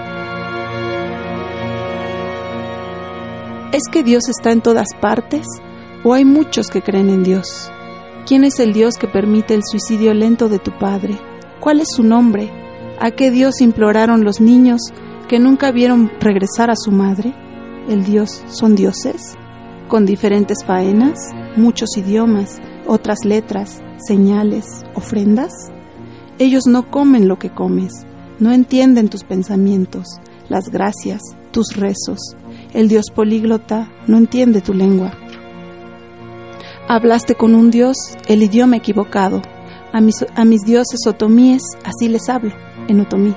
¿Es que Dios está en todas partes? ¿O hay muchos que creen en Dios? ¿Quién es el Dios que permite el suicidio lento de tu padre? ¿Cuál es su nombre? ¿A qué Dios imploraron los niños que nunca vieron regresar a su madre? ¿El Dios son dioses? Con diferentes faenas, muchos idiomas, otras letras, señales, ofrendas. Ellos no comen lo que comes, no entienden tus pensamientos, las gracias, tus rezos. El Dios políglota no entiende tu lengua. Hablaste con un Dios el idioma equivocado. A mis, a mis dioses otomíes así les hablo en otomí.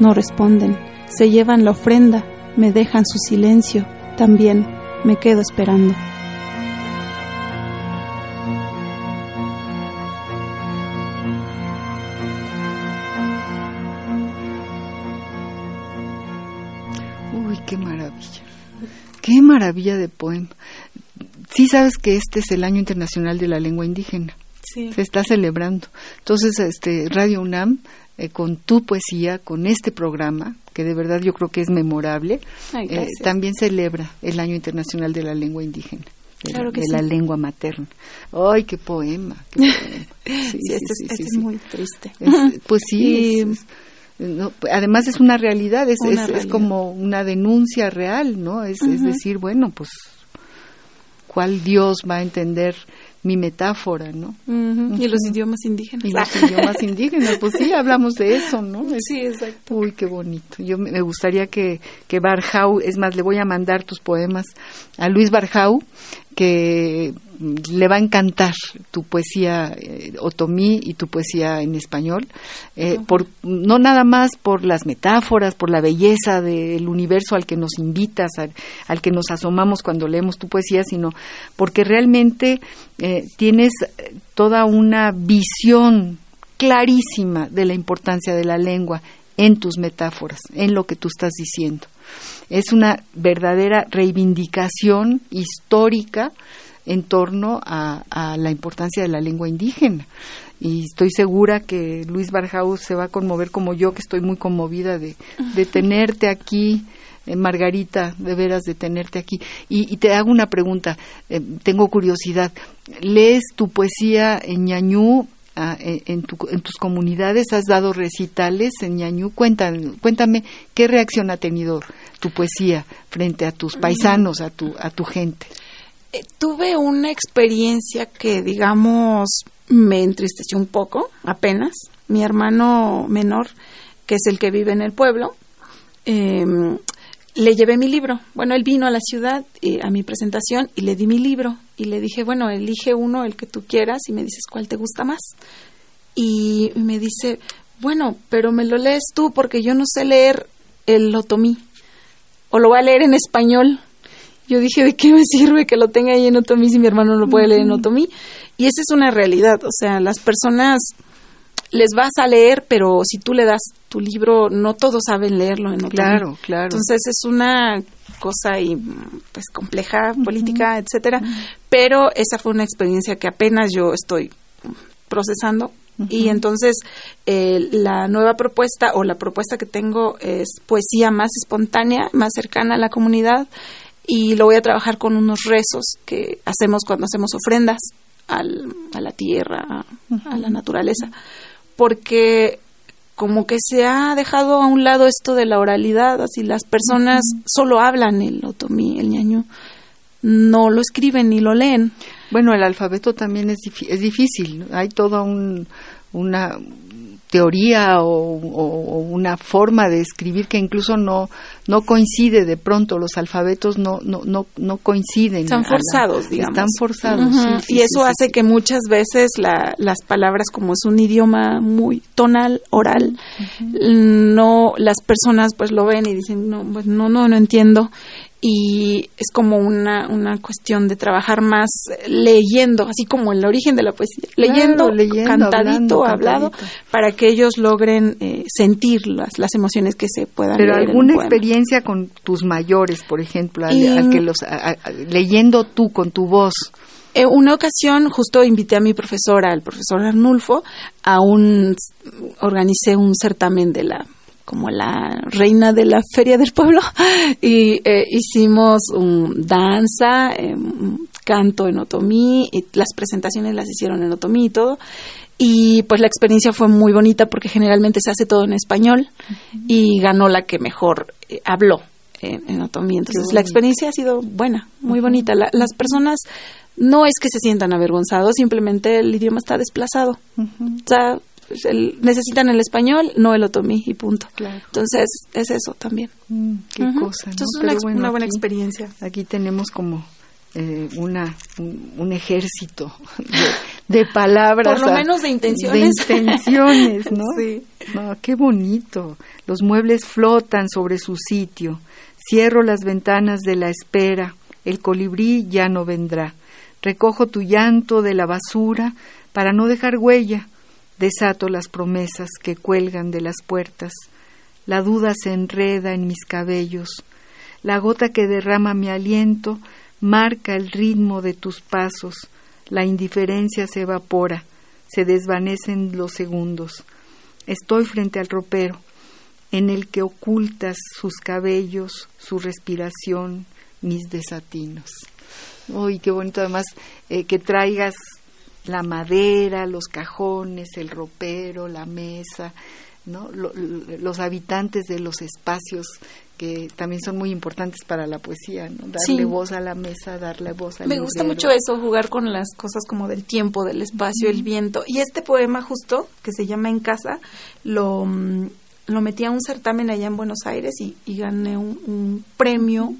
No responden, se llevan la ofrenda, me dejan su silencio, también me quedo esperando. Uy, qué maravilla. Qué maravilla de poema. Sí sabes que este es el Año Internacional de la Lengua Indígena. Sí. Se está celebrando. Entonces, este Radio UNAM eh, con tu poesía, con este programa, que de verdad yo creo que es memorable, eh, también celebra el Año Internacional de la Lengua Indígena. De, la lengua materna. ¡Ay, qué poema! Sí, este, es, muy triste. pues sí, además es una realidad, es, es, como una denuncia real, ¿no? Es, es decir, bueno, pues, ¿cuál Dios va a entender mi metáfora, ¿no? Y los idiomas indígenas. Y los idiomas indígenas, pues sí, hablamos de eso, ¿no? sí, exacto. Uy, qué bonito. Yo me gustaría que, que Barjau, es más, le voy a mandar tus poemas a Luis Barjau, que le va a encantar tu poesía eh, otomí y tu poesía en español, eh, por, no nada más por las metáforas, por la belleza del universo al que nos invitas, al, que nos asomamos cuando leemos tu poesía, sino porque realmente eh, tienes toda una visión clarísima de la importancia de la lengua en tus metáforas, en lo que tú estás diciendo. Es una verdadera reivindicación histórica en torno a, la importancia de la lengua indígena. Y estoy segura que Luis Barjaus se va a conmover como yo, que estoy muy conmovida de, tenerte aquí. Eh, Margarita, de veras de tenerte aquí. Y, te hago una pregunta, eh, tengo curiosidad. ¿Lees tu poesía en ñañú ah, en, tus comunidades? ¿Has dado recitales en ñañú? Cuéntame, cuéntame qué reacción ha tenido tu poesía frente a tus paisanos, a tu, a tu gente. Eh, tuve una experiencia que, digamos, me entristeció un poco, apenas, mi hermano menor, que es el que vive en el pueblo, em, le llevé mi libro. Bueno, él vino a la ciudad eh, a mi presentación y le di mi libro y le dije, bueno, elige uno, el que tú quieras y me dices cuál te gusta más. Y me dice, bueno, pero me lo lees tú porque yo no sé leer el otomí o lo voy a leer en español. Yo dije, ¿de qué me sirve que lo tenga ahí en otomí si mi hermano no lo puede leer en otomí? Y esa es una realidad, o sea, las personas les vas a leer, pero si tú le das tu libro, no todos saben leerlo en otomí. Claro, claro. Entonces es una cosa y pues compleja, política, etcétera, pero esa fue una experiencia que apenas yo estoy procesando y entonces eh, la nueva propuesta o la propuesta que tengo es poesía más espontánea, más cercana a la comunidad y lo voy a trabajar con unos rezos que hacemos cuando hacemos ofrendas al, a la tierra, a la naturaleza, porque como que se ha dejado a un lado esto de la oralidad, así las personas solo hablan el otomí, el ñañú, no lo escriben ni lo leen. Bueno, el alfabeto también es, es difícil. Hay toda un, una teoría o, una forma de escribir que incluso no no coincide de pronto. Los alfabetos no no no, no coinciden están forzados digamos. están forzados y eso hace que muchas veces la, las palabras como es un idioma muy tonal oral no las personas pues lo ven y dicen no pues no no no entiendo y es como una, una cuestión de trabajar más leyendo, así como el origen de la poesía, leyendo, cantadito, hablado, para que ellos logren eh, sentir las, las emociones que se puedan Pero alguna experiencia con tus mayores, por ejemplo, al, que los leyendo tú con tu voz. En una ocasión justo invité a mi profesora, al profesor Arnulfo, a un organicé un certamen de la como la reina de la feria del pueblo y eh, hicimos un danza, em, canto en otomí y las presentaciones las hicieron en otomí y todo. Y pues la experiencia fue muy bonita porque generalmente se hace todo en español y ganó la que mejor eh, habló en, otomí. Entonces la experiencia ha sido buena muy bonita. Las personas no es que se sientan avergonzados simplemente el idioma está desplazado. O sea pues, necesitan el español, no el otomí y punto. Entonces, es eso también. Mm, qué cosa. Entonces, es una, buena experiencia. Aquí tenemos como eh, una, un, ejército de, palabras. Por lo menos de intenciones. De intenciones, ¿no? sí. No, qué bonito. Los muebles flotan sobre su sitio. Cierro las ventanas de la espera. El colibrí ya no vendrá. Recojo tu llanto de la basura para no dejar huella Desato las promesas que cuelgan de las puertas. La duda se enreda en mis cabellos. La gota que derrama mi aliento marca el ritmo de tus pasos. La indiferencia se evapora, se desvanecen los segundos. Estoy frente al ropero, en el que ocultas sus cabellos, su respiración, mis desatinos. Uy, qué bonito además eh, que traigas la madera, los cajones, el ropero, la mesa, ¿no? los habitantes de los espacios que también son muy importantes para la poesía, ¿no? Darle voz a la mesa, darle voz al Me gusta mucho eso, jugar con las cosas como del tiempo, del espacio, el viento. Y este poema justo, que se llama En casa, lo, lo metí a un certamen allá en Buenos Aires y, gané un premio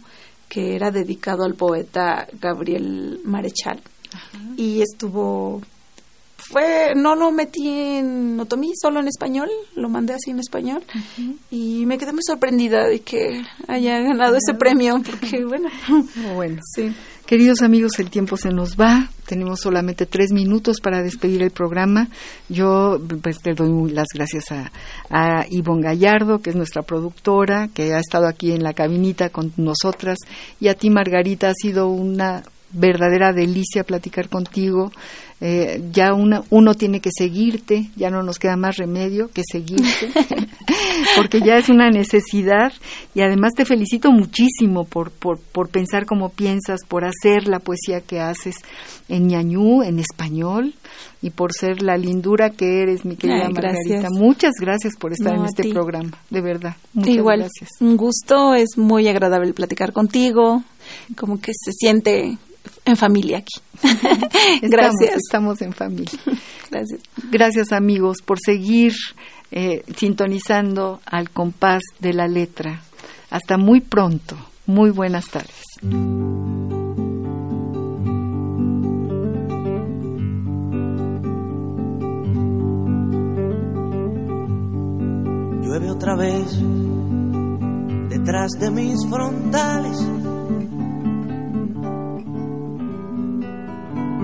que era dedicado al poeta Gabriel Marechal y estuvo fue no lo metí en otomí solo en español lo mandé así en español. Y me quedé muy sorprendida de que haya ganado ese premio porque bueno bueno. sí. Queridos amigos, el tiempo se nos va. Tenemos solamente tres minutos para despedir el programa. Yo pues, le doy las gracias a, a Ivonne Gallardo, que es nuestra productora, que ha estado aquí en la cabinita con nosotras. Y a ti, Margarita, ha sido una verdadera delicia platicar contigo. Eh, ya uno tiene que seguirte, ya no nos queda más remedio que seguirte, porque ya es una necesidad y además te felicito muchísimo por, por, por pensar como piensas, por hacer la poesía que haces en ñañú, en español, y por ser la lindura que eres, mi querida Margarita. Muchas gracias por estar en este programa, de verdad. Muchas Igual, gracias. Un gusto, es muy agradable platicar contigo, como que se siente en familia aquí. Gracias. Estamos en familia. Gracias. Gracias amigos por seguir eh, sintonizando al compás de la letra. Hasta muy pronto. Muy buenas tardes. Llueve otra vez detrás de mis frontales.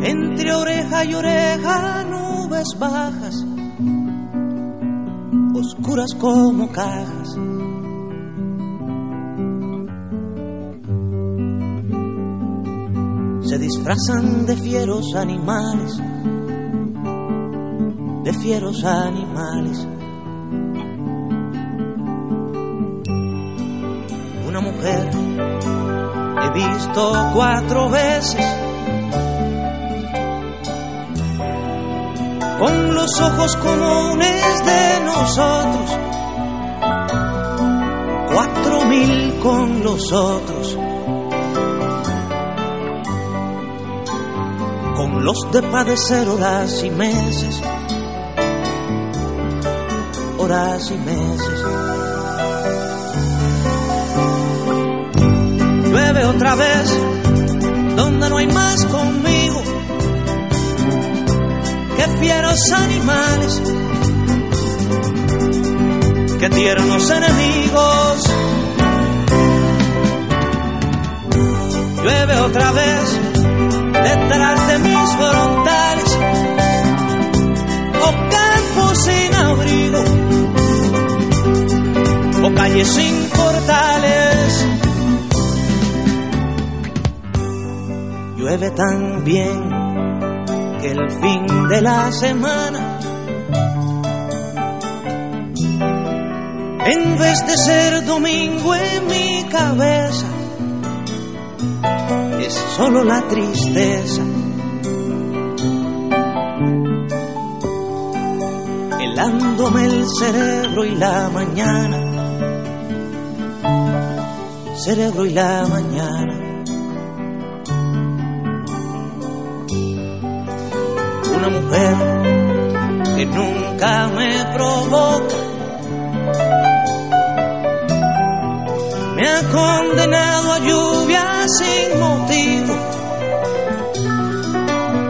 Entre oreja y oreja nubes bajas, oscuras como cajas. Se disfrazan de fieros animales, de fieros animales. Una mujer he visto cuatro veces con los ojos comunes de nosotros, cuatro mil con los otros, con los de padecer horas y meses, horas y meses. Llueve otra vez, donde no hay más conmigo que fieros animales, que tiernos enemigos. Llueve otra vez detrás de mis frontales, o campos sin abrigo, o calles sin portales. Llueve también el fin de la semana, en vez de ser domingo en mi cabeza, es solo la tristeza. Helándome el cerebro y la mañana, cerebro y la mañana. Una mujer que nunca me provoca. Me ha condenado a lluvia sin motivo.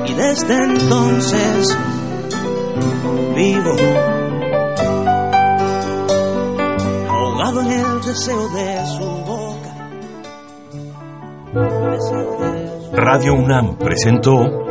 Y desde entonces vivo ahogado en el deseo de su boca. Radio UNAM presentó